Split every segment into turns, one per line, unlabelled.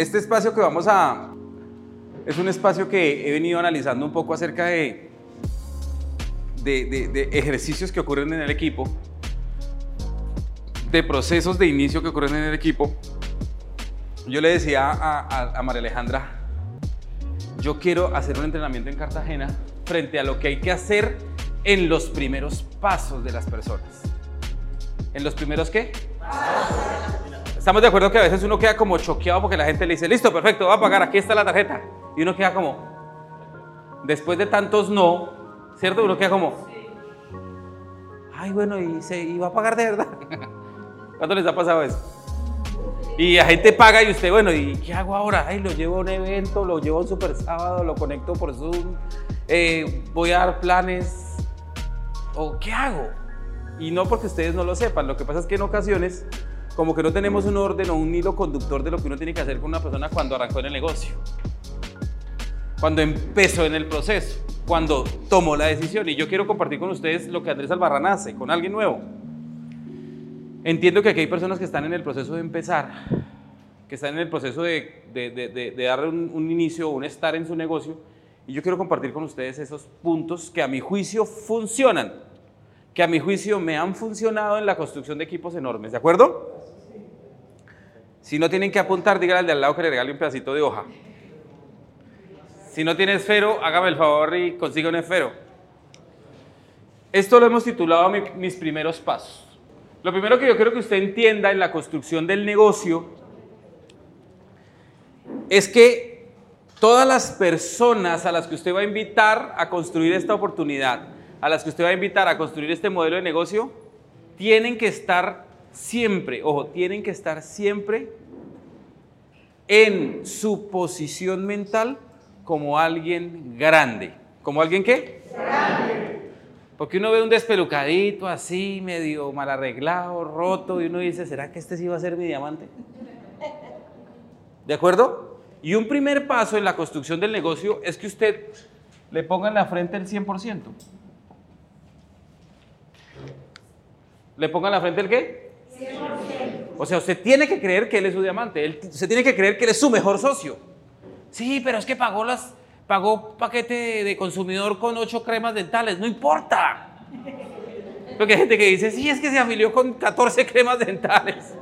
Este espacio que vamos a... Es un espacio que he venido analizando un poco acerca de, de, ejercicios que ocurren en el equipo, de procesos de inicio que ocurren en el equipo. Yo le decía a, a, María Alejandra, yo quiero hacer un entrenamiento en Cartagena frente a lo que hay que hacer en los primeros pasos de las personas. ¿En los primeros qué? Estamos de acuerdo que a veces uno queda como choqueado porque la gente le dice, listo, perfecto, va a pagar, aquí está la tarjeta. Y uno queda como, después de tantos no, ¿cierto? Uno queda como, ay, bueno, y, se, y va a pagar de verdad. ¿Cuánto les ha pasado eso? Y la gente paga y usted, bueno, ¿y qué hago ahora? Ay, lo llevo a un evento, lo llevo a un super sábado, lo conecto por Zoom, eh, voy a dar planes, ¿o qué hago? Y no porque ustedes no lo sepan, lo que pasa es que en ocasiones como que no tenemos un orden o un hilo conductor de lo que uno tiene que hacer con una persona cuando arrancó en el negocio, cuando empezó en el proceso, cuando tomó la decisión. Y yo quiero compartir con ustedes lo que Andrés Albarrán hace con alguien nuevo. Entiendo que aquí hay personas que están en el proceso de empezar, que están en el proceso de, de, de, de dar un, un inicio o un estar en su negocio. Y yo quiero compartir con ustedes esos puntos que a mi juicio funcionan, que a mi juicio me han funcionado en la construcción de equipos enormes. ¿De acuerdo? Si no tienen que apuntar, díganle al de al lado que le regale un pedacito de hoja. Si no tiene esfero, hágame el favor y consiga un esfero. Esto lo hemos titulado mi, mis primeros pasos. Lo primero que yo quiero que usted entienda en la construcción del negocio es que todas las personas a las que usted va a invitar a construir esta oportunidad, a las que usted va a invitar a construir este modelo de negocio, tienen que estar siempre, ojo, tienen que estar siempre en su posición mental como alguien grande. ¿Como alguien qué? Grande. Porque uno ve un despelucadito así, medio mal arreglado, roto, y uno dice, ¿será que este sí va a ser mi diamante? ¿De acuerdo? Y un primer paso en la construcción del negocio es que usted le ponga en la frente el 100%. ¿Le ponga en la frente el qué? 100%. O sea, usted tiene que creer que él es su diamante, él, usted tiene que creer que él es su mejor socio. Sí, pero es que pagó las pagó paquete de, consumidor con ocho cremas dentales, no importa. Porque hay gente que dice, sí, es que se afilió con 14 cremas dentales.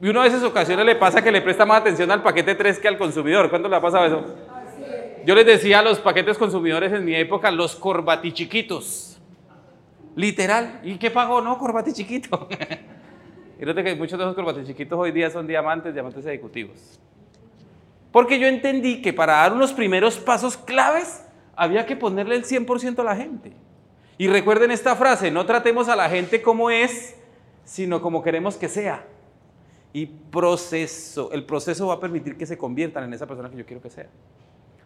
Y uno a veces ocasiones le pasa que le presta más atención al paquete 3 que al consumidor. ¿Cuánto le ha pasado eso? Yo les decía a los paquetes consumidores en mi época, los corbatichiquitos. Literal. ¿Y qué pagó? No, corbatichiquito. y note que muchos de esos corbatichiquitos hoy día son diamantes, diamantes ejecutivos. Porque yo entendí que para dar unos primeros pasos claves había que ponerle el 100% a la gente. Y recuerden esta frase, no tratemos a la gente como es, sino como queremos que sea. Y proceso, el proceso va a permitir que se conviertan en esa persona que yo quiero que sea.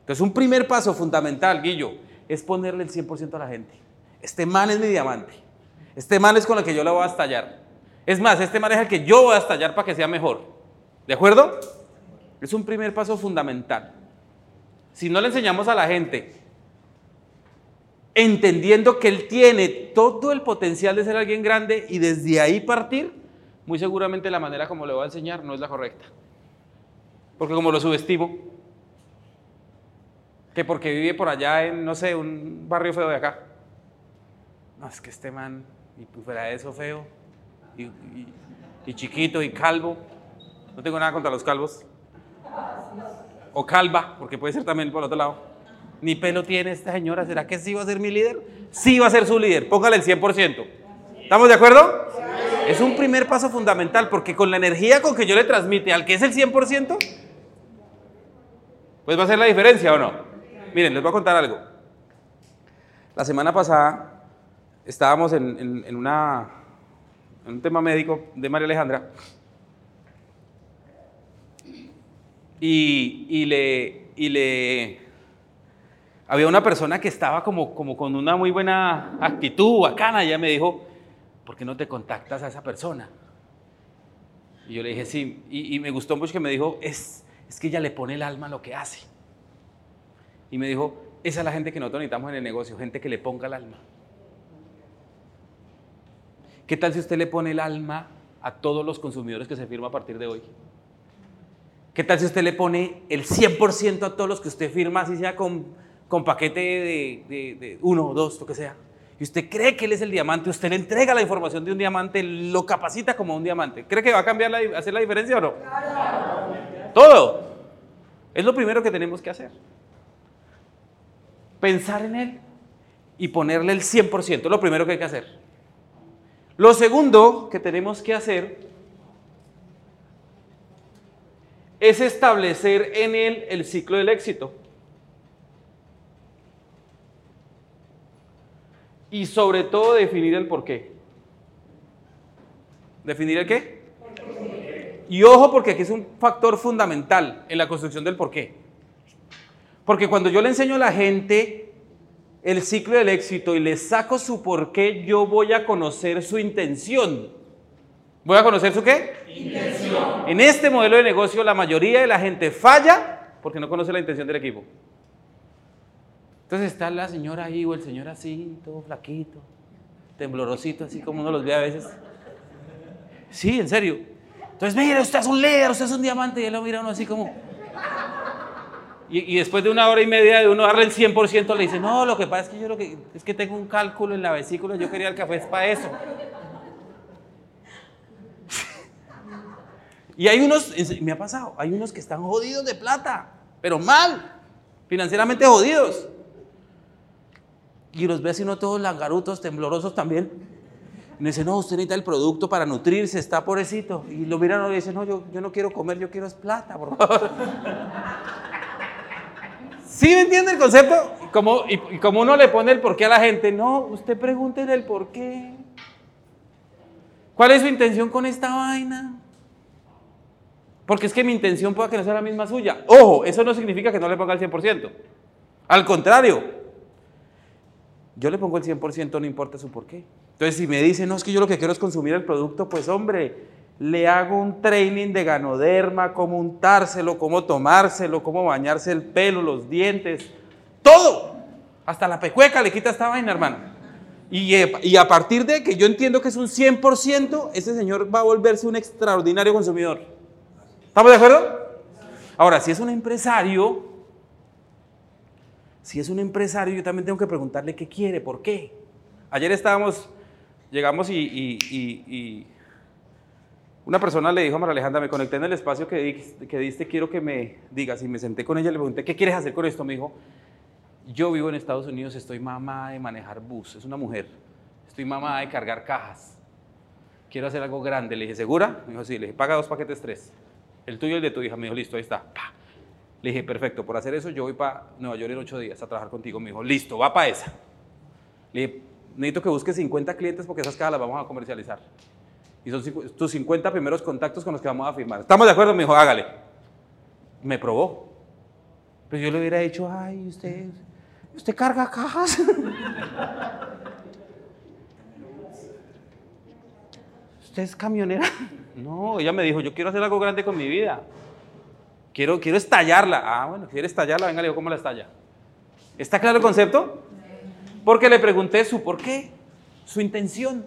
Entonces un primer paso fundamental, Guillo, es ponerle el 100% a la gente. Este man es mi diamante. Este man es con el que yo la voy a estallar. Es más, este man es el que yo voy a estallar para que sea mejor. ¿De acuerdo? Es un primer paso fundamental. Si no le enseñamos a la gente, entendiendo que él tiene todo el potencial de ser alguien grande y desde ahí partir, muy seguramente la manera como le voy a enseñar no es la correcta. Porque como lo subestimo, que porque vive por allá en, no sé, un barrio feo de acá. No, es que este man, y fuera de eso feo, y, chiquito y calvo. No tengo nada contra los calvos. O calva, porque puede ser también por otro lado. Ni pelo tiene esta señora. ¿Será que sí va a ser mi líder? Sí va a ser su líder. Póngale el 100%. ¿Estamos de acuerdo? Es un primer paso fundamental porque con la energía con que yo le transmite al que es el 100%, pues va a ser la diferencia o no. Miren, les voy a contar algo. La semana pasada estábamos en, en, un tema médico de María Alejandra y, y, le, y le... Había una persona que estaba como, como con una muy buena actitud, bacana, ella me dijo, ¿por qué no te contactas a esa persona? Y yo le dije, sí, y, y me gustó mucho que me dijo, es, es que ella le pone el alma a lo que hace. Y me dijo, esa es la gente que nosotros necesitamos en el negocio, gente que le ponga el alma. ¿Qué tal si usted le pone el alma a todos los consumidores que se firma a partir de hoy? ¿Qué tal si usted le pone el 100% a todos los que usted firma, así sea con, con paquete de, uno o dos, lo que sea? Y usted cree que él es el diamante, usted le entrega la información de un diamante, lo capacita como un diamante. ¿Cree que va a cambiar, la, hacer la diferencia o no? Todo. Es lo primero que tenemos que hacer. Pensar en él y ponerle el 100%, es lo primero que hay que hacer. Lo segundo que tenemos que hacer es establecer en él el ciclo del éxito. Y sobre todo definir el por qué. ¿Definir el qué? Y ojo porque aquí es un factor fundamental en la construcción del por qué. Porque cuando yo le enseño a la gente el ciclo del éxito y le saco su por qué, yo voy a conocer su intención. ¿Voy a conocer su qué? Intención. En este modelo de negocio la mayoría de la gente falla porque no conoce la intención del equipo. Entonces está la señora ahí o el señor así, todo flaquito, temblorosito, así como uno los ve a veces. Sí, en serio. Entonces, mire, usted es un líder, usted es un diamante, y él lo mira uno así como... Y, y, después de una hora y media de uno darle el 100%, le dice, no, lo que pasa es que yo lo que, es que tengo un cálculo en la vesícula, yo quería el café es para eso. Y hay unos, me ha pasado, hay unos que están jodidos de plata, pero mal, financieramente jodidos. Y los ve así uno todos langarutos, temblorosos también. Y dice, no, usted necesita el producto para nutrirse, está pobrecito. Y lo miran y le dicen, no, yo, yo no quiero comer, yo quiero es plata, por favor. ¿Sí me entiende el concepto? Como, y, y, como uno le pone el porqué a la gente, no, usted pregúntele el porqué. ¿Cuál es su intención con esta vaina? Porque es que mi intención pueda que no sea la misma suya. Ojo, eso no significa que no le ponga el 100%. Al contrario, yo le pongo el 100%, no importa su por qué. Entonces, si me dicen, no, es que yo lo que quiero es consumir el producto, pues hombre, le hago un training de ganoderma, cómo untárselo, cómo tomárselo, cómo bañarse el pelo, los dientes, todo. Hasta la pecueca le quita esta vaina, hermano. Y, y a partir de que yo entiendo que es un 100%, ese señor va a volverse un extraordinario consumidor. ¿Estamos de acuerdo? Ahora, si es un empresario, si es un empresario, yo también tengo que preguntarle qué quiere, por qué. Ayer estábamos, llegamos y una persona le dijo a María Alejandra, me conecté en el espacio que, di, diste, quiero que me digas. Y me senté con ella le pregunté, ¿qué quieres hacer con esto? Me dijo, yo vivo en Estados Unidos, estoy mamá de manejar bus, es una mujer, estoy mamá de cargar cajas. Quiero hacer algo grande. Le dije, ¿segura? Me dijo, sí. Le dije, paga dos paquetes, tres. El tuyo y el de tu hija. Me dijo, listo, ahí está. Le dije, perfecto, por hacer eso yo voy para Nueva York en ocho días a trabajar contigo. Me dijo, listo, va para esa. Le dije, necesito que busques 50 clientes porque esas cajas las vamos a comercializar. Y son tus 50 primeros contactos con los que vamos a firmar. ¿Estamos de acuerdo? Me dijo, hágale. Me probó. Pero yo le hubiera dicho, ay, usted, usted carga cajas. ¿Usted es camionera? No, ella me dijo, yo quiero hacer algo grande con mi vida. Quiero, quiero estallarla. Ah, bueno, quiere estallarla, venga, le digo, ¿cómo la estalla? ¿Está claro el concepto? Porque le pregunté su por qué, su intención.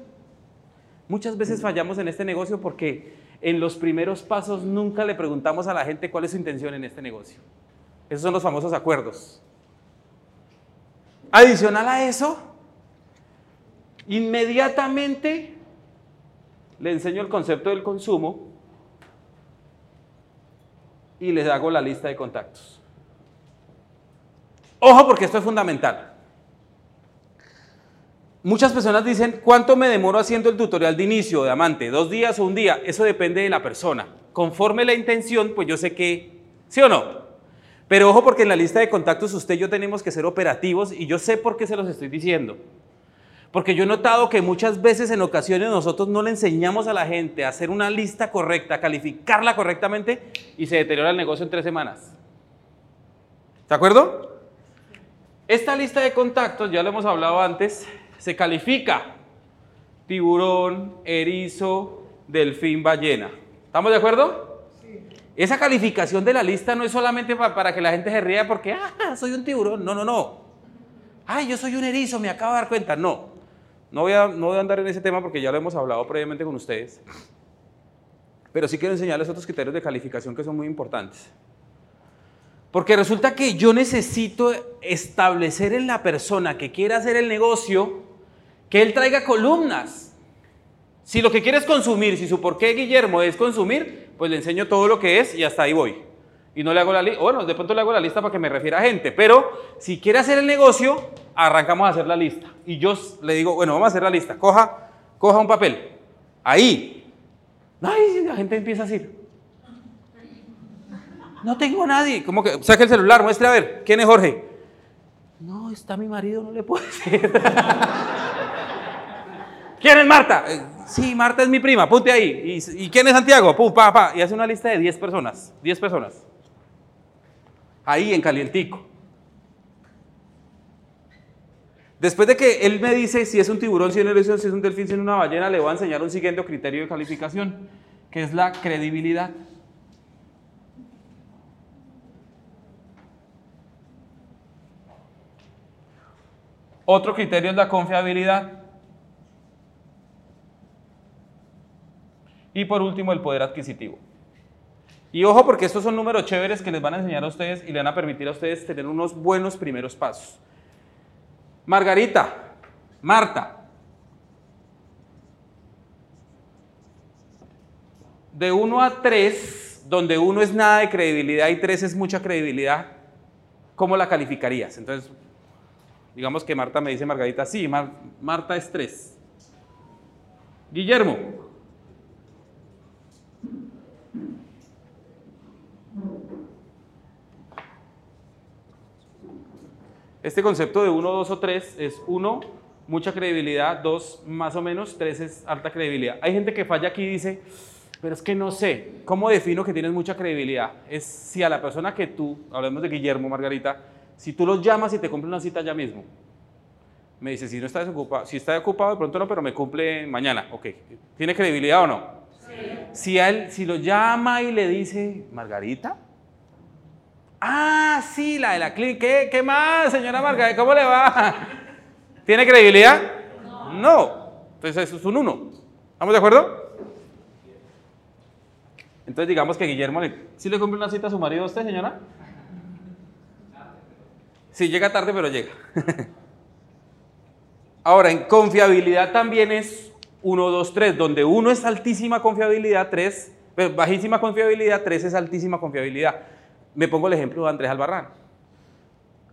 Muchas veces fallamos en este negocio porque en los primeros pasos nunca le preguntamos a la gente cuál es su intención en este negocio. Esos son los famosos acuerdos. Adicional a eso, inmediatamente le enseño el concepto del consumo y les hago la lista de contactos. Ojo porque esto es fundamental. Muchas personas dicen, ¿cuánto me demoro haciendo el tutorial de inicio de amante? ¿Dos días o un día? Eso depende de la persona. Conforme la intención, pues yo sé que, ¿sí o no? Pero ojo porque en la lista de contactos usted y yo tenemos que ser operativos y yo sé por qué se los estoy diciendo. Porque yo he notado que muchas veces en ocasiones nosotros no le enseñamos a la gente a hacer una lista correcta, calificarla correctamente y se deteriora el negocio en tres semanas. ¿De acuerdo? Esta lista de contactos, ya lo hemos hablado antes, se califica tiburón, erizo, delfín, ballena. ¿Estamos de acuerdo? Sí. Esa calificación de la lista no es solamente para, para que la gente se ría porque, ah, soy un tiburón. No, no, no. Ay, yo soy un erizo, me acabo de dar cuenta. No. No voy, a, no voy a andar en ese tema porque ya lo hemos hablado previamente con ustedes. pero sí quiero enseñarles otros criterios de calificación que son muy importantes. Porque resulta que yo necesito establecer en la persona que quiera hacer el negocio que él traiga columnas. Si lo que quiere es consumir, si su por qué Guillermo es consumir, pues le enseño todo lo que es y hasta ahí voy. Y no le hago la lista, bueno, de pronto le hago la lista para que me refiera a gente, pero si quiere hacer el negocio, arrancamos a hacer la lista. Y yo le digo, bueno, vamos a hacer la lista, coja, coja un papel, ahí. Ay, la gente empieza a decir, no tengo a nadie. ¿Cómo que? Saque el celular, muestre a ver, ¿quién es Jorge? No, está mi marido, no le puedo decir. ¿Quién es Marta? Eh, sí, Marta es mi prima, apunte ahí. ¿Y, quién es Santiago? Pum, pa, pa. Y hace una lista de 10 personas. 10 personas. Ahí en calientico. Después de que él me dice si es un tiburón, si es un si es un delfín, si es una ballena, le voy a enseñar un siguiente criterio de calificación, que es la credibilidad. Otro criterio es la confiabilidad. Y por último, el poder adquisitivo. Y ojo porque estos son números chéveres que les van a enseñar a ustedes y le van a permitir a ustedes tener unos buenos primeros pasos. Margarita, Marta, de 1 a 3, donde 1 es nada de credibilidad y 3 es mucha credibilidad, ¿cómo la calificarías? Entonces, digamos que Marta me dice, Margarita, sí, Marta es 3. Guillermo, Este concepto de 1, 2 o 3 es 1, mucha credibilidad, 2, más o menos, 3 es alta credibilidad. Hay gente que falla aquí y dice, pero es que no sé, ¿cómo defino que tienes mucha credibilidad? Es si a la persona que tú, hablemos de Guillermo, Margarita, si tú los llamas y te cumple una cita ya mismo. Me dice, si no está desocupado, si está ocupado de pronto no, pero me cumple mañana. Ok, ¿tiene credibilidad o no? Sí. Si, a él, si lo llama y le dice, Margarita, Ah, sí, la de la clínica. ¿Qué, más, señora Margarita? ¿Cómo le va? ¿Tiene credibilidad? No. Entonces eso es un uno. ¿Estamos de acuerdo? Entonces digamos que Guillermo le... ¿Sí le cumple una cita a su marido a usted, señora? Sí, llega tarde, pero llega. Ahora, en confiabilidad también es 1, 2, 3, donde 1 es altísima confiabilidad, 3, bajísima confiabilidad, 3 es altísima confiabilidad. Me pongo el ejemplo de Andrés Albarrán.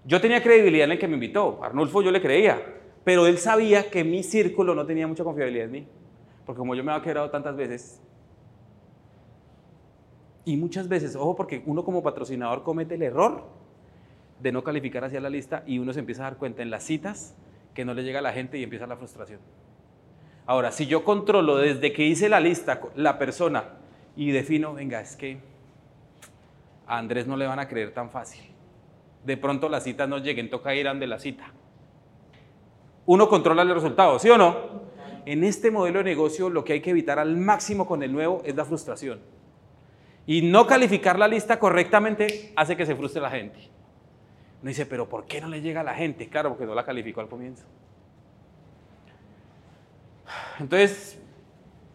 Yo tenía credibilidad en el que me invitó. Arnulfo yo le creía. Pero él sabía que mi círculo no tenía mucha confiabilidad en mí. Porque como yo me había quedado tantas veces. Y muchas veces, ojo, porque uno como patrocinador comete el error de no calificar hacia la lista y uno se empieza a dar cuenta en las citas que no le llega a la gente y empieza la frustración. Ahora, si yo controlo desde que hice la lista la persona y defino, venga, es que a Andrés no le van a creer tan fácil. De pronto las citas no lleguen, toca ir a de la cita. Uno controla el resultado, ¿sí o no? En este modelo de negocio lo que hay que evitar al máximo con el nuevo es la frustración. Y no calificar la lista correctamente hace que se frustre la gente. Uno dice, pero ¿por qué no le llega a la gente? Claro, porque no la calificó al comienzo. Entonces,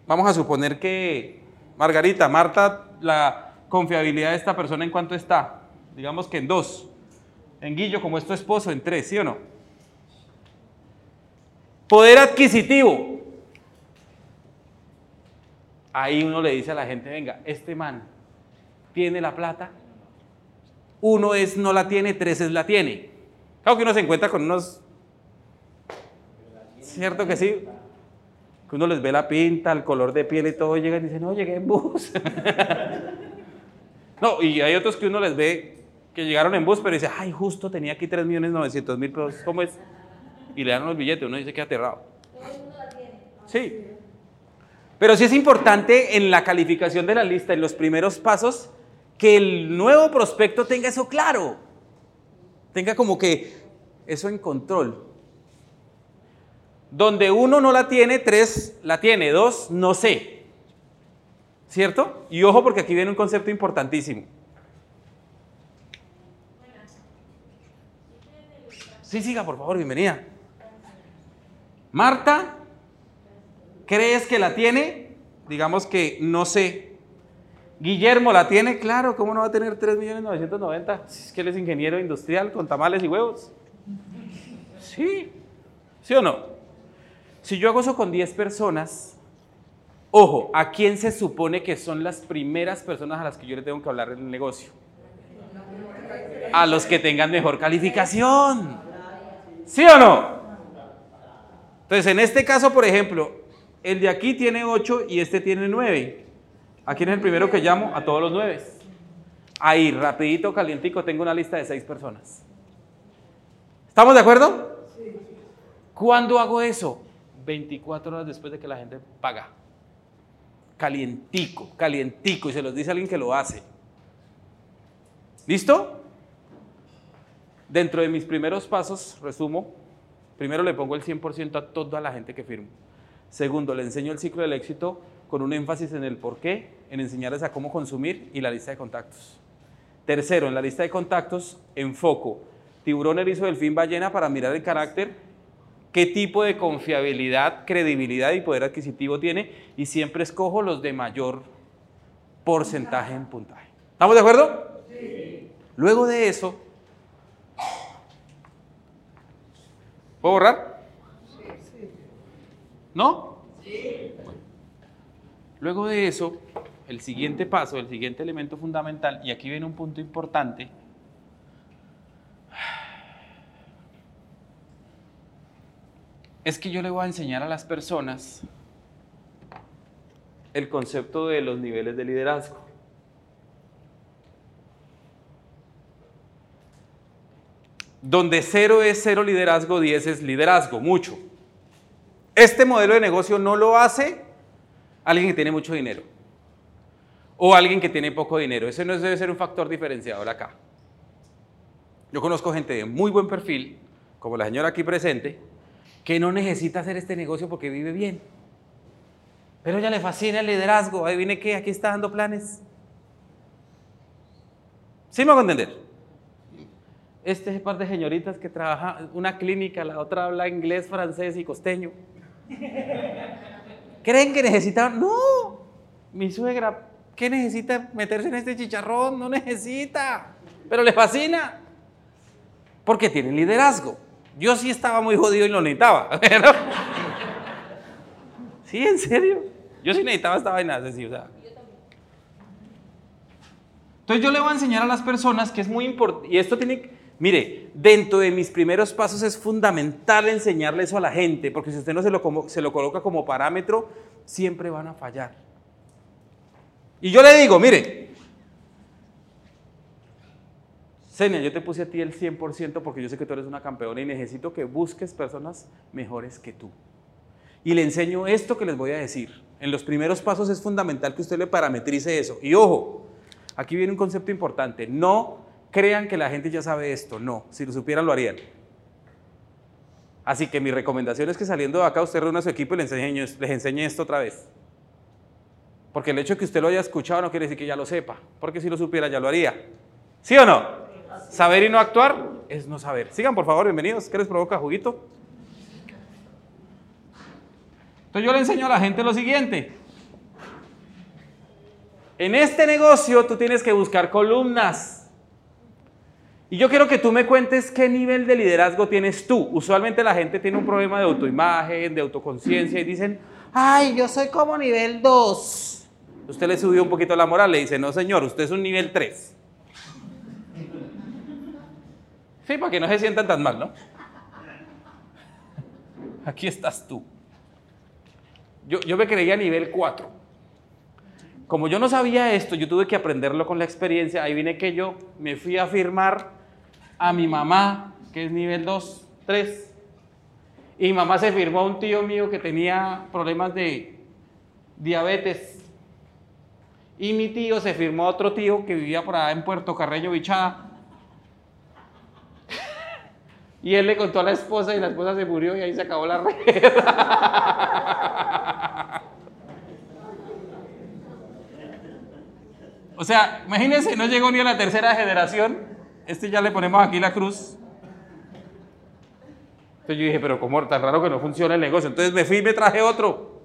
vamos a suponer que Margarita, Marta, la, confiabilidad de esta persona en cuánto está? Digamos que en dos. En Guillo, como es tu esposo, en tres, ¿sí o no? Poder adquisitivo. Ahí uno le dice a la gente, venga, este man tiene la plata. Uno es no la tiene, tres es la tiene. Claro que uno se encuentra con unos... ¿Cierto que sí? Que uno les ve la pinta, el color de piel y todo, y llegan y dicen, no, llegué en bus. No, y hay otros que uno les ve que llegaron en bus, pero dice, ay, justo tenía aquí 3.900.000 pesos, ¿cómo es? Y le dan los billetes, uno dice que aterrado. Sí. Pero sí es importante en la calificación de la lista, en los primeros pasos, que el nuevo prospecto tenga eso claro. Tenga como que eso en control. Donde uno no la tiene, tres la tiene, dos no sé. ¿Cierto? Y ojo porque aquí viene un concepto importantísimo. Sí, siga, por favor, bienvenida. Marta, ¿crees que la tiene? Digamos que no sé. Guillermo, ¿la tiene? Claro, ¿cómo no va a tener 3.990.000? Es que él es ingeniero industrial con tamales y huevos. Sí, ¿sí o no? Si yo hago eso con 10 personas, ojo, ¿a quién se supone que son las primeras personas a las que yo le tengo que hablar en el negocio? A los que tengan mejor calificación. ¿Sí o no? Entonces, en este caso, por ejemplo, el de aquí tiene 8 y este tiene 9. ¿A quién es el primero que llamo? A todos los 9. Ahí, rapidito, calientico, tengo una lista de 6 personas. ¿Estamos de acuerdo? Sí. ¿Cuándo hago eso? 24 horas después de que la gente paga. Calientico, calientico, y se los dice alguien que lo hace. ¿Listo? Dentro de mis primeros pasos, resumo, primero le pongo el 100% a toda la gente que firmo. Segundo, le enseño el ciclo del éxito con un énfasis en el por qué, en enseñarles a cómo consumir y la lista de contactos. Tercero, en la lista de contactos enfoco tiburón, erizo, delfín, ballena para mirar el carácter, qué tipo de confiabilidad, credibilidad y poder adquisitivo tiene y siempre escojo los de mayor porcentaje en puntaje. ¿Estamos de acuerdo? Sí. Luego de eso, ¿puedo borrar? Sí. ¿No? Sí. Luego de eso, el siguiente paso, el siguiente elemento fundamental, y aquí viene un punto importante, es que yo le voy a enseñar a las personas el concepto de los niveles de liderazgo. Donde cero es cero liderazgo, 10 es liderazgo, mucho. Este modelo de negocio no lo hace alguien que tiene mucho dinero o alguien que tiene poco dinero. Ese no debe ser un factor diferenciador acá. Yo conozco gente de muy buen perfil, como la señora aquí presente, que no necesita hacer este negocio porque vive bien. Pero ella le fascina el liderazgo. Ahí viene que aquí está dando planes. ¿Sí me hago entender? Este es par de señoritas que trabaja una clínica, la otra habla inglés, francés y costeño. ¿Creen que necesitan? No. Mi suegra, ¿qué necesita meterse en este chicharrón? No necesita. Pero le fascina. Porque tiene liderazgo. Yo sí estaba muy jodido y lo necesitaba. sí, en serio. Yo sí necesitaba esta vaina. Así, o sea. Entonces yo le voy a enseñar a las personas que es muy importante, y esto tiene, mire, dentro de mis primeros pasos es fundamental enseñarle eso a la gente, porque si usted no se lo, se lo coloca como parámetro, siempre van a fallar. Y yo le digo, mire, Senia, yo te puse a ti el 100% porque yo sé que tú eres una campeona y necesito que busques personas mejores que tú. Y le enseño esto que les voy a decir. En los primeros pasos es fundamental que usted le parametrice eso. Y ojo, aquí viene un concepto importante. No crean que la gente ya sabe esto. No, si lo supieran lo harían. Así que mi recomendación es que saliendo de acá usted reúna a su equipo y les enseñe, esto otra vez. Porque el hecho de que usted lo haya escuchado no quiere decir que ya lo sepa. Porque si lo supiera ya lo haría. ¿Sí o no? Saber y no actuar es no saber. Sigan, por favor, bienvenidos. ¿Qué les provoca juguito? Entonces yo le enseño a la gente lo siguiente. En este negocio tú tienes que buscar columnas. Y yo quiero que tú me cuentes qué nivel de liderazgo tienes tú. Usualmente la gente tiene un problema de autoimagen, de autoconciencia y dicen, ay, yo soy como nivel 2. Usted le subió un poquito la moral, le dice, no señor, usted es un nivel 3. Sí, para que no se sientan tan mal, ¿no? Aquí estás tú. Yo, yo me creía nivel 4. Como yo no sabía esto, yo tuve que aprenderlo con la experiencia. Ahí vine que yo me fui a firmar a mi mamá, que es nivel 2, 3. Y mi mamá se firmó a un tío mío que tenía problemas de diabetes. Y mi tío se firmó a otro tío que vivía por allá en Puerto Carreño, Bichada y él le contó a la esposa y la esposa se murió y ahí se acabó la red. o sea, imagínense, no llegó ni a la tercera generación. Este ya le ponemos aquí la cruz. Entonces yo dije, pero como tan raro que no funciona el negocio. Entonces me fui y me traje otro.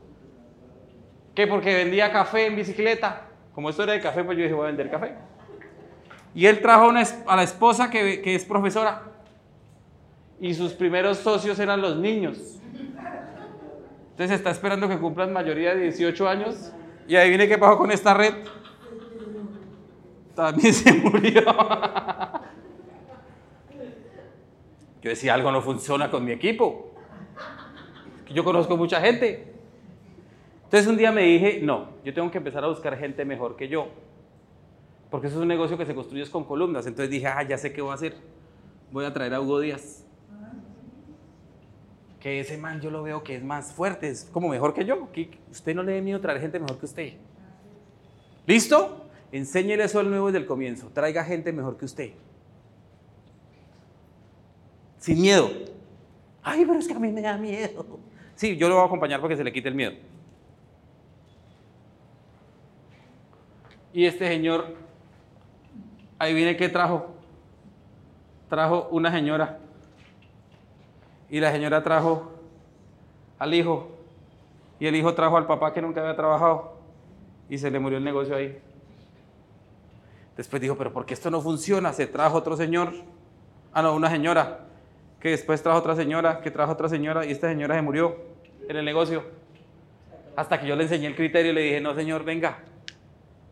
¿Qué? Porque vendía café en bicicleta. Como esto era de café, pues yo dije, voy a vender café. Y él trajo a la esposa que, es profesora. Y sus primeros socios eran los niños. Entonces está esperando que cumplan mayoría de 18 años. Y ahí viene qué pasó con esta red. También se murió. Yo decía, algo no funciona con mi equipo. Yo conozco mucha gente. Entonces un día me dije, no, yo tengo que empezar a buscar gente mejor que yo. Porque eso es un negocio que se construye con columnas. Entonces dije, ah, ya sé qué voy a hacer. Voy a traer a Hugo Díaz. Que ese man yo lo veo que es más fuerte, es como mejor que yo. Que usted no le dé miedo traer gente mejor que usted. ¿Listo? Enséñele eso al nuevo desde el comienzo. Traiga gente mejor que usted. Sin miedo. Ay, pero es que a mí me da miedo. Sí, yo lo voy a acompañar porque se le quite el miedo. Y este señor, ahí viene que trajo. Trajo una señora. Y la señora trajo al hijo. Y el hijo trajo al papá que nunca había trabajado. Y se le murió el negocio ahí. Después dijo, pero ¿por qué esto no funciona? Se trajo otro señor. Ah, no, una señora. Que después trajo otra señora, que trajo otra señora. Y esta señora se murió en el negocio. Hasta que yo le enseñé el criterio y le dije, no, señor, venga,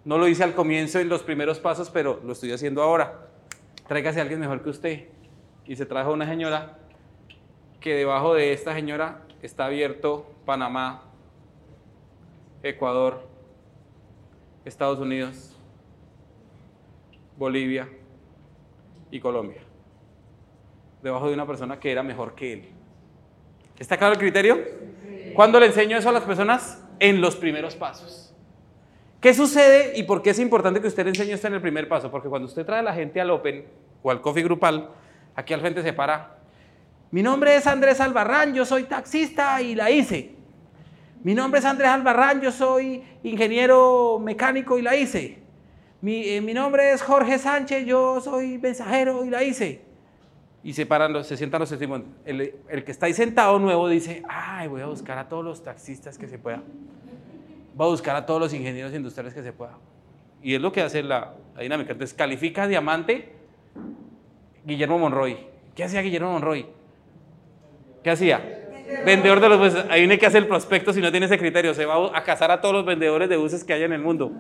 no lo hice al comienzo en los primeros pasos, pero lo estoy haciendo ahora. Tráigase a alguien mejor que usted. Y se trajo una señora que debajo de esta señora está abierto Panamá, Ecuador, Estados Unidos, Bolivia y Colombia. Debajo de una persona que era mejor que él. ¿Está claro el criterio? ¿Cuándo le enseño eso a las personas? En los primeros pasos. ¿Qué sucede y por qué es importante que usted le enseñe esto en el primer paso? Porque cuando usted trae a la gente al Open o al Coffee Grupal, aquí al frente se para. Mi nombre es Andrés Albarrán, yo soy taxista y la hice. Mi nombre es Andrés Albarrán, yo soy ingeniero mecánico y la hice. Mi, eh, mi nombre es Jorge Sánchez, yo soy mensajero y la hice. Y se paran, se sientan los testimonios. El, el que está ahí sentado nuevo dice, ay, voy a buscar a todos los taxistas que se pueda va a buscar a todos los ingenieros industriales que se pueda. Y es lo que hace la, dinámica. Entonces, califica diamante Guillermo Monroy. ¿Qué hacía Guillermo Monroy? ¿Qué hacía? Vendedor de los buses. Ahí no hay que hacer el prospecto si no tiene ese criterio. Se va a cazar a todos los vendedores de buses que hay en el mundo.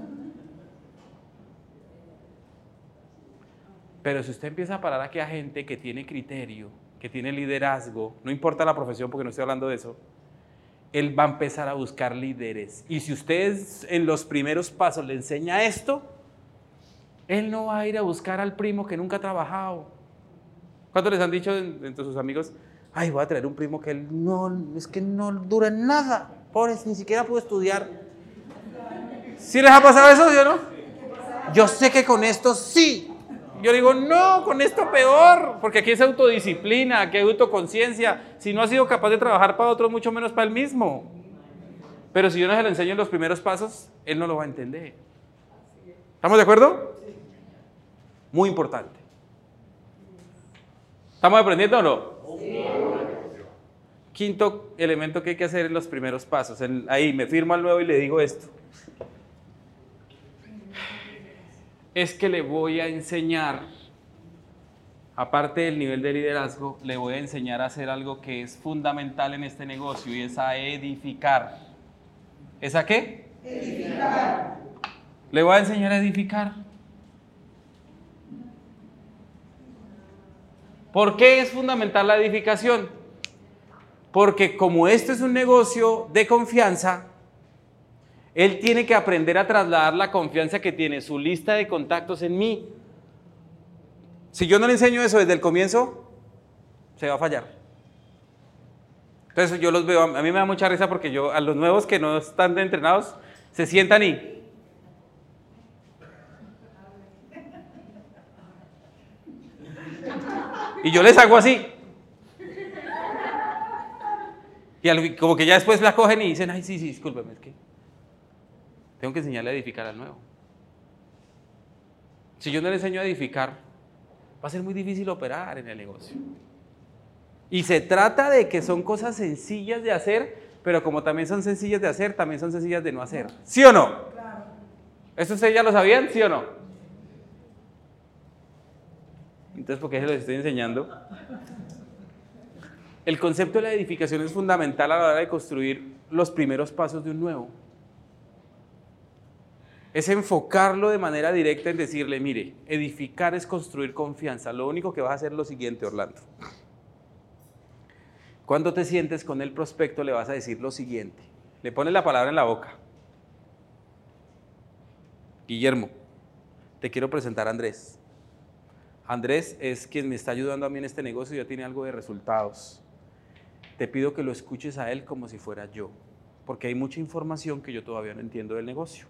Pero si usted empieza a parar aquí a gente que tiene criterio, que tiene liderazgo, no importa la profesión porque no estoy hablando de eso, él va a empezar a buscar líderes. Y si ustedes en los primeros pasos le enseña esto, él no va a ir a buscar al primo que nunca ha trabajado. ¿Cuántos les han dicho entre sus amigos? Ay, voy a traer un primo que él no, es que no dura en nada. Pobre, ni siquiera pudo estudiar. ¿Sí les ha pasado eso, yo no? Yo sé que con esto sí. Yo digo, no, con esto peor, porque aquí es autodisciplina, aquí hay autoconciencia. Si no ha sido capaz de trabajar para otro, mucho menos para él mismo. Pero si yo no se lo enseño en los primeros pasos, él no lo va a entender. ¿Estamos de acuerdo? Muy importante. ¿Estamos aprendiendo o no? Quinto elemento que hay que hacer en los primeros pasos. ahí me firmo al nuevo y le digo esto. Es que le voy a enseñar, aparte del nivel de liderazgo, le voy a enseñar a hacer algo que es fundamental en este negocio y es a edificar. ¿Es a qué? Edificar. Le voy a enseñar a edificar. ¿Por qué es fundamental la edificación? Porque como este es un negocio de confianza, él tiene que aprender a trasladar la confianza que tiene su lista de contactos en mí. Si yo no le enseño eso desde el comienzo, se va a fallar. Entonces yo los veo, a mí me da mucha risa porque yo a los nuevos que no están entrenados, se sientan y... Y yo les hago así. Y como que ya después la cogen y dicen, ay, sí, sí, discúlpeme, es que... Tengo que enseñarle a edificar al nuevo. Si yo no le enseño a edificar, va a ser muy difícil operar en el negocio. Y se trata de que son cosas sencillas de hacer, pero como también son sencillas de hacer, también son sencillas de no hacer. ¿Sí o no? ¿Esto ustedes ya lo sabían, sí o no? Entonces, ¿por qué se los estoy enseñando? El concepto de la edificación es fundamental a la hora de construir los primeros pasos de un nuevo. Es enfocarlo de manera directa en decirle, mire, edificar es construir confianza. Lo único que vas a hacer es lo siguiente, Orlando. Cuando te sientes con el prospecto le vas a decir lo siguiente. Le pones la palabra en la boca. Guillermo, te quiero presentar a Andrés. Andrés es quien me está ayudando a mí en este negocio y ya tiene algo de resultados. Te pido que lo escuches a él como si fuera yo, porque hay mucha información que yo todavía no entiendo del negocio.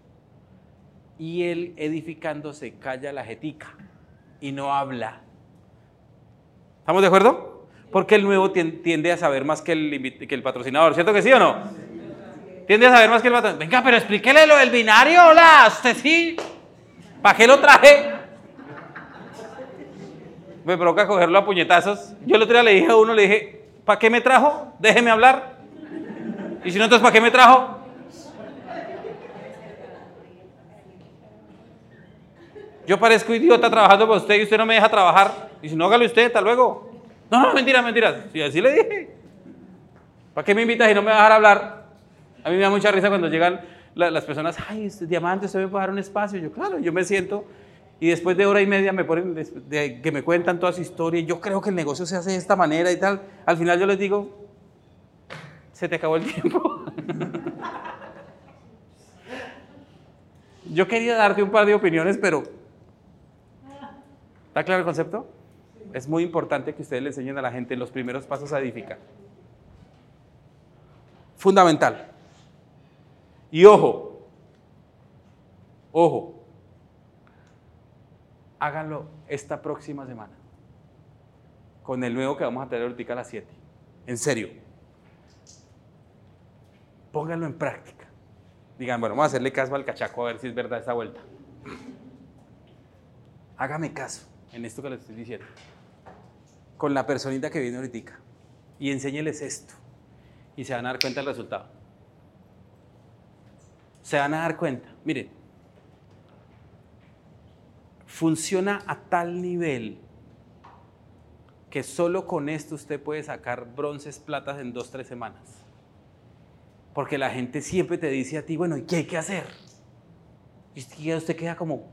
Y él edificándose calla la jetica y no habla. ¿Estamos de acuerdo? Porque el nuevo tiende a saber más que el, que el patrocinador, ¿cierto que sí o no? Tiende a saber más que el patrocinador. Venga, pero explíquele lo del binario, hola, usted sí. ¿Para qué lo traje? Me provoca cogerlo a puñetazos. Yo el otro día le dije a uno, le dije, ¿para qué me trajo? Déjeme hablar. Y si no, entonces, ¿para qué me trajo? Yo parezco idiota trabajando para usted y usted no me deja trabajar. Y si no, hágalo usted, hasta luego. No, no, mentira, mentira. Sí, así le dije. ¿Para qué me invitas y no me vas a dejar hablar? A mí me da mucha risa cuando llegan las personas, ay, este diamante, usted me puede dar un espacio. Yo, claro, yo me siento y después de hora y media me ponen, que me cuentan toda su historia, yo creo que el negocio se hace de esta manera y tal. Al final yo les digo, se te acabó el tiempo. yo quería darte un par de opiniones, pero ¿está claro el concepto? Es muy importante que ustedes le enseñen a la gente los primeros pasos a edificar. Fundamental. Y ojo, ojo, háganlo esta próxima semana. Con el nuevo que vamos a tener ahorita a las 7. En serio. Pónganlo en práctica. Digan, bueno, vamos a hacerle caso al cachaco a ver si es verdad esta vuelta. Hágame caso en esto que les estoy diciendo. Con la personita que viene ahorita. Y enséñeles esto. Y se van a dar cuenta del resultado. Se van a dar cuenta. Miren, funciona a tal nivel que solo con esto usted puede sacar bronces, platas en dos, tres semanas. Porque la gente siempre te dice a ti, bueno, ¿y qué hay que hacer? Y usted queda como,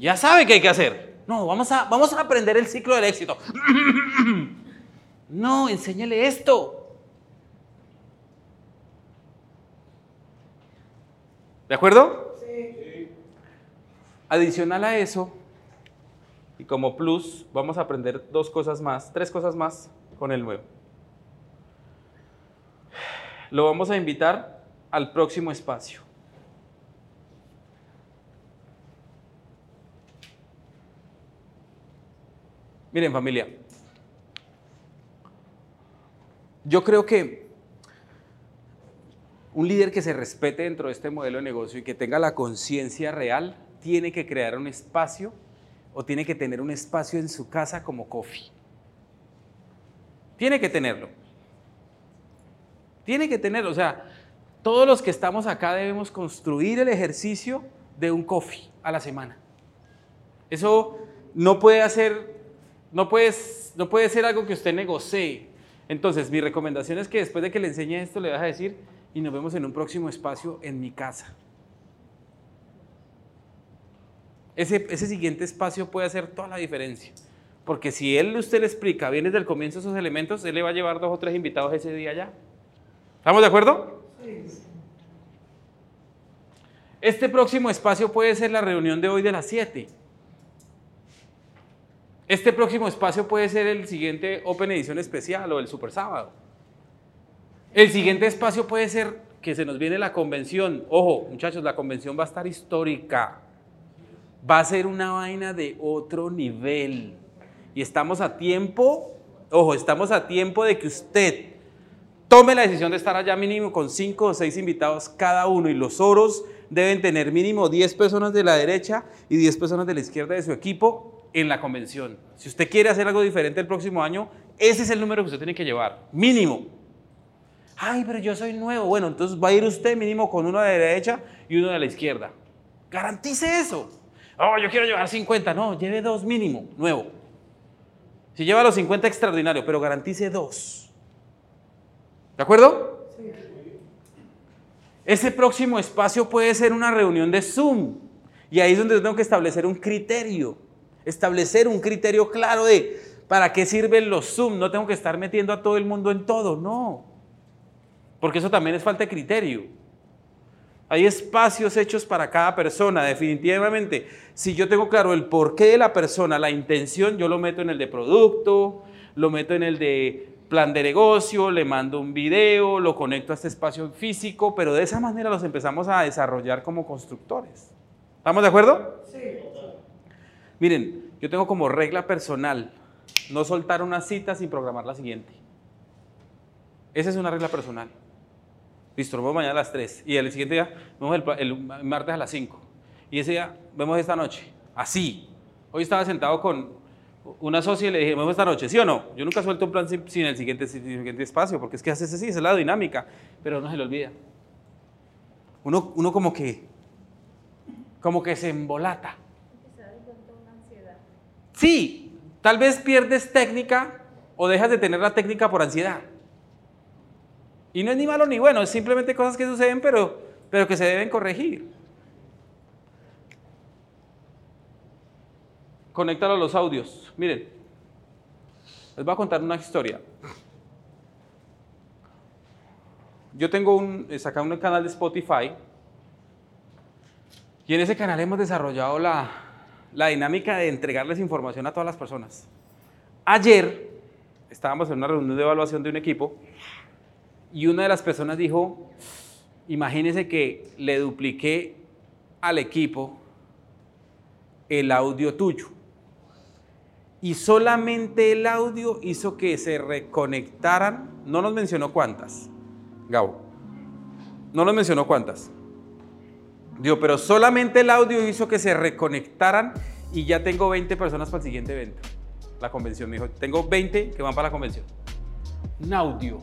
ya sabe qué hay que hacer. No, vamos a, vamos a aprender el ciclo del éxito. No, enséñele esto. ¿De acuerdo? Adicional a eso, y como plus, vamos a aprender dos cosas más, tres cosas más con el nuevo. Lo vamos a invitar al próximo espacio. Miren familia, yo creo que un líder que se respete dentro de este modelo de negocio y que tenga la conciencia real tiene que crear un espacio o tiene que tener un espacio en su casa como coffee. Tiene que tenerlo. Tiene que tenerlo. O sea, todos los que estamos acá debemos construir el ejercicio de un coffee a la semana. Eso no puede hacer, no puede, no puede ser algo que usted negocie. Entonces, mi recomendación es que después de que le enseñe esto, le vas a decir, y nos vemos en un próximo espacio en mi casa. ese, siguiente espacio puede hacer toda la diferencia. Porque si él usted le explica bien desde el comienzo esos elementos, él le va a llevar dos o tres invitados ese día ya. ¿Estamos de acuerdo? Sí. Este próximo espacio puede ser la reunión de hoy de las 7. Este próximo espacio puede ser el siguiente Open Edición Especial o el Super Sábado. El siguiente espacio puede ser que se nos viene la convención. Ojo, muchachos, la convención va a estar histórica va a ser una vaina de otro nivel. Y estamos a tiempo, ojo, estamos a tiempo de que usted tome la decisión de estar allá mínimo con cinco o seis invitados cada uno y los oros deben tener mínimo 10 personas de la derecha y 10 personas de la izquierda de su equipo en la convención. Si usted quiere hacer algo diferente el próximo año, ese es el número que usted tiene que llevar, mínimo. Ay, pero yo soy nuevo. Bueno, entonces va a ir usted mínimo con uno de la derecha y uno de la izquierda. Garantice eso. Oh, yo quiero llevar 50. No, lleve dos mínimo, nuevo. Si lleva los 50, extraordinario, pero garantice dos. ¿De acuerdo? Sí. Ese próximo espacio puede ser una reunión de Zoom. Y ahí es donde tengo que establecer un criterio. Establecer un criterio claro de para qué sirven los Zoom. No tengo que estar metiendo a todo el mundo en todo, no. Porque eso también es falta de criterio. Hay espacios hechos para cada persona, definitivamente. Si yo tengo claro el porqué de la persona, la intención, yo lo meto en el de producto, lo meto en el de plan de negocio, le mando un video, lo conecto a este espacio físico, pero de esa manera los empezamos a desarrollar como constructores. ¿Estamos de acuerdo? Miren, yo tengo como regla personal no soltar una cita sin programar la siguiente. Esa es una regla personal. Listo, nos mañana a las 3. Y el siguiente día, vemos el, martes a las 5. Y ese día, vemos esta noche. Así. Hoy estaba sentado con una socia y le dije, vemos esta noche, ¿sí o no? Yo nunca suelto un plan sin, el, siguiente, espacio, porque es que hace así, esa es la dinámica. Pero no se le olvida. Uno, uno como que, como que se embolata. Sí, tal vez pierdes técnica o dejas de tener la técnica por ansiedad. Y no es ni malo ni bueno, es simplemente cosas que suceden, pero, pero que se deben corregir. Conéctalo a los audios. Miren, les voy a contar una historia. Yo tengo un, sacado un canal de Spotify y en ese canal hemos desarrollado la, la dinámica de entregarles información a todas las personas. Ayer estábamos en una reunión de evaluación de un equipo y una de las personas dijo, imagínese que le dupliqué al equipo el audio tuyo. Y solamente el audio hizo que se reconectaran, no nos mencionó cuántas, Gabo, no nos mencionó cuántas. Digo, pero solamente el audio hizo que se reconectaran y ya tengo 20 personas para el siguiente evento. La convención me dijo, tengo 20 que van para la convención. Un audio.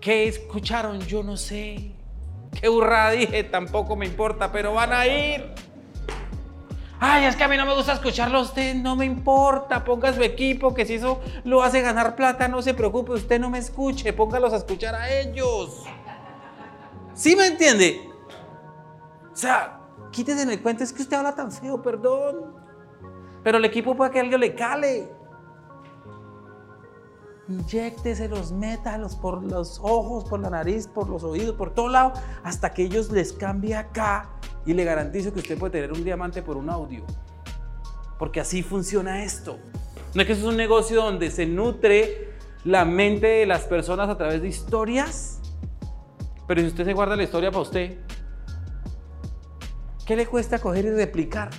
¿Qué escucharon? Yo no sé. ¿Qué burrada dije? Tampoco me importa, pero van a ir. Ay, es que a mí no me gusta escucharlo a usted, no me importa, ponga su equipo, que si eso lo hace ganar plata, no se preocupe, usted no me escuche, póngalos a escuchar a ellos. ¿Sí me entiende? Sea, quítese en el cuento, es que usted habla tan feo, perdón. Pero el equipo puede que alguien le cale los métalos por los ojos, por la nariz, por los oídos, por todo lado, hasta que ellos les cambie acá y le garantizo que usted puede tener un diamante por un audio. Porque así funciona esto. No es que eso es un negocio donde se nutre la mente de las personas a través de historias. Pero si usted se guarda la historia para usted, ¿qué le cuesta coger y replicar?